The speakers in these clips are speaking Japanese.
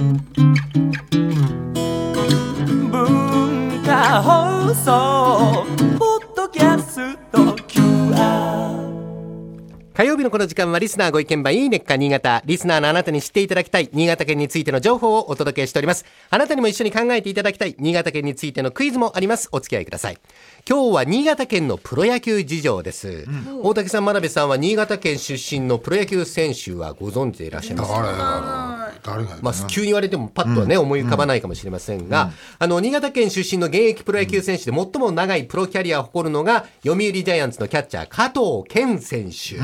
文化放送ポッドキャスト QR 火曜日のこの時間はリスナーご意見番いいねっか新潟。リスナーのあなたに知っていただきたい新潟県についての情報をお届けしております。あなたにも一緒に考えていただきたい新潟県についてのクイズもあります。お付き合いください。今日は新潟県のプロ野球事情です。大竹さん、真鍋さんは新潟県出身のプロ野球選手はご存知でいらっしゃいますか？まあかな、急に言われてもパッとはね、思い浮かばないかもしれませんが、あの、新潟県出身の現役プロ野球選手で最も長いプロキャリアを誇るのが、読売ジャイアンツのキャッチャー、加藤健選手。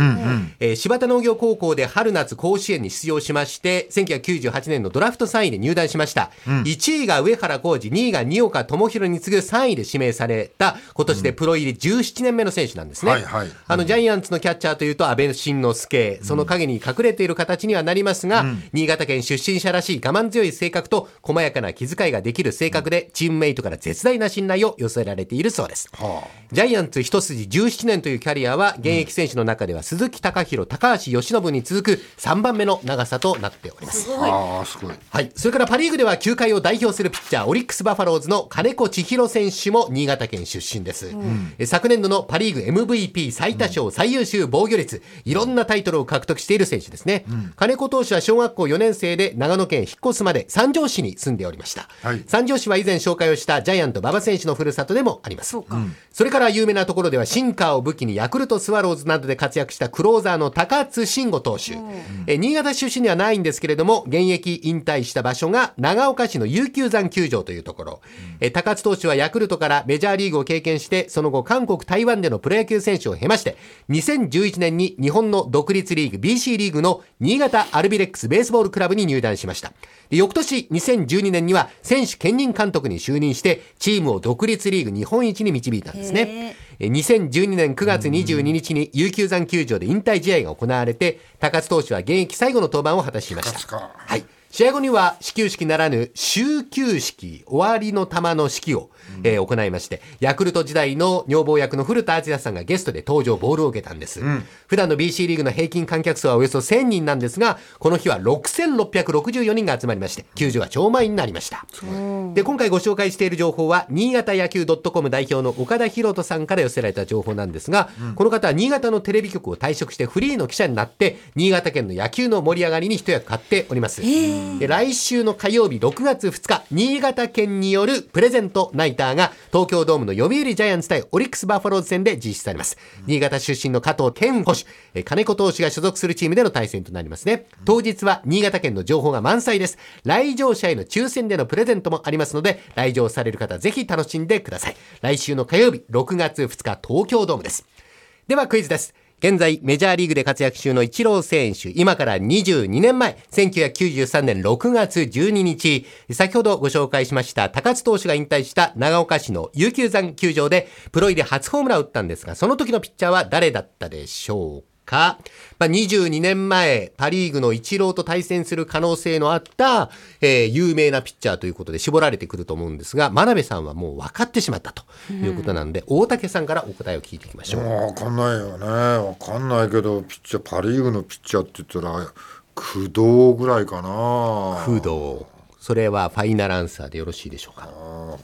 えー柴田農業高校で春夏甲子園に出場しまして、1998年のドラフト3位で入団しました。1位が上原浩二、2位が二岡智弘に次ぐ3位で指名された、今年でプロ入り17年目の選手なんですね。はいはい。あの、ジャイアンツのキャッチャーというと、安倍晋之助、その影に隠れている形にはなりますが、新潟県出身者らしい我慢強い性格と、細やかな気遣いができる性格で、チームメイトから絶大な信頼を寄せられているそうです。はジャイアンツ一筋17年というキャリアは、現役選手の中では鈴木貴弘、高橋由伸に続く3番目の長さとなっております。ああすごいはい。それからパリーグでは球界を代表するピッチャー、オリックスバファローズの金子千尋選手も新潟県出身です。え昨年度のパリーグ MVP 最多勝、最優秀防御率、いろんなタイトルを獲得している選手ですね。金子投手は小学校4年生で長野県引っ越すまで三条市に住んでおりました。はい三条市は以前紹介をしたジャイアント馬場選手のふるさとでもあります。それから有名なところではシンカーを武器にヤクルトスワローズなどで活躍したクローザーの高津慎吾投手。え新潟出身にはないんですけれども、現役引退した場所が長岡市の琉球山球場というところ。え高津投手はヤクルトからメジャーリーグを経験して、その後韓国、台湾でのプロ野球選手を経まして、2011年に日本の独立リーグ BC リーグの新潟アルビレックスベースボールクラブに入団しました。で翌年2012年には選手兼任監督に就任して、チームを独立リーグ日本一に導いたんですね。え2012年9月22日に琉球山球場で引退試合が行われて、高津投手は現役最後の登板を果たしましたはい。試合後には始球式ならぬ終球式、終わりの球の式を、えー行いまして、ヤクルト時代の女房役の古田敦也さんがゲストで登場、ボールを受けたんです。普段の BC リーグの平均観客数はおよそ1000人なんですが、この日は6664人が集まりまして、球場は超満員になりました。で、今回ご紹介している情報は、新潟野球 .com 代表の岡田博人さんから寄せられた情報なんですが、この方は新潟のテレビ局を退職してフリーの記者になって、新潟県の野球の盛り上がりに一役買っております。で来週の火曜日6月2日、新潟県によるプレゼントナイターが東京ドームの読売ジャイアンツ対オリックスバファローズ戦で実施されます。新潟出身の加藤健捕手、え金子投手が所属するチームでの対戦となりますね。当日は新潟県の情報が満載です。来場者への抽選でのプレゼントもありますので、来場される方ぜひ楽しんでください。来週の火曜日6月2日東京ドームです。ではクイズです。現在、メジャーリーグで活躍中のイチロー選手、今から22年前、1993年6月12日、先ほどご紹介しました高津投手が引退した長岡市の琉球山球場でプロ入り初ホームランを打ったんですが、その時のピッチャーは誰だったでしょうか？まあ、22年前、パリーグのイチローと対戦する可能性のあった、えー有名なピッチャーということで絞られてくると思うんですが、真鍋さんはもう分かってしまったということなんで、大竹さんからお答えを聞いていきましょう。分かんないよね分かんないけどピッチャーパ・リーグのピッチャーって言ったら工藤ぐらいかな工藤。それはファイナルアンサーでよろしいでしょうか。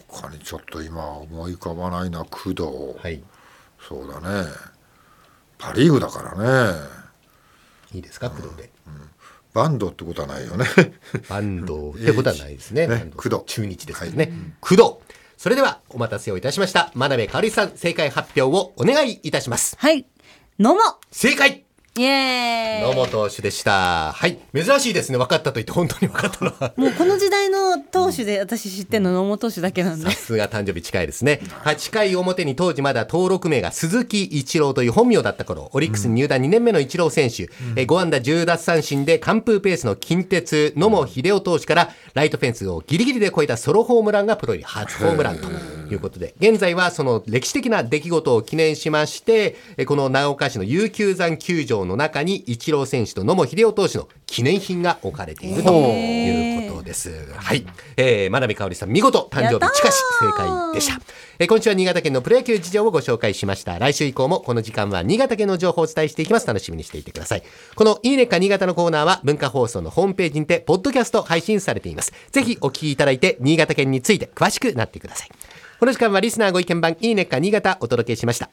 他にちょっと今思い浮かばないな工藤、はい。そうだねパ・リーグだからねいいですか、工藤で。バンドってことはないよねバンドってことはないですね。工藤中日ですからね。工藤。それでは、お待たせをいたしました。真鍋かおりさん、正解発表をお願いいたします。はい。野茂正解イエーイ野本投手でした。はい。珍しいですね。分かったと言って本当に分かったのは。もうこの時代の投手で私知ってるの野茂投手だけなんでさ。すが誕生日近いですね。8回表に当時まだ登録名が鈴木一郎という本名だった頃、オリックスに入団2年目の一郎選手、え5安打10奪三振で完封ペースの近鉄野茂秀夫投手からライトフェンスをギリギリで越えたソロホームランがプロ入り初ホームランということで、現在はその歴史的な出来事を記念しまして、えこの長岡市の琉球山球場の中に一郎選手と野茂秀夫投手の記念品が置かれているということです。はい。えー、真鍋かおりさん、見事、誕生日近し正解でした。えー今週は新潟県のプロ野球事情をご紹介しました。来週以降もこの時間は新潟県の情報をお伝えしていきます。楽しみにしていてください。このいいねっか新潟のコーナーは文化放送のホームページにて、ポッドキャスト配信されています。ぜひお聞きいただいて、新潟県について詳しくなってください。この時間はリスナーご意見番いいねか新潟お届けしました。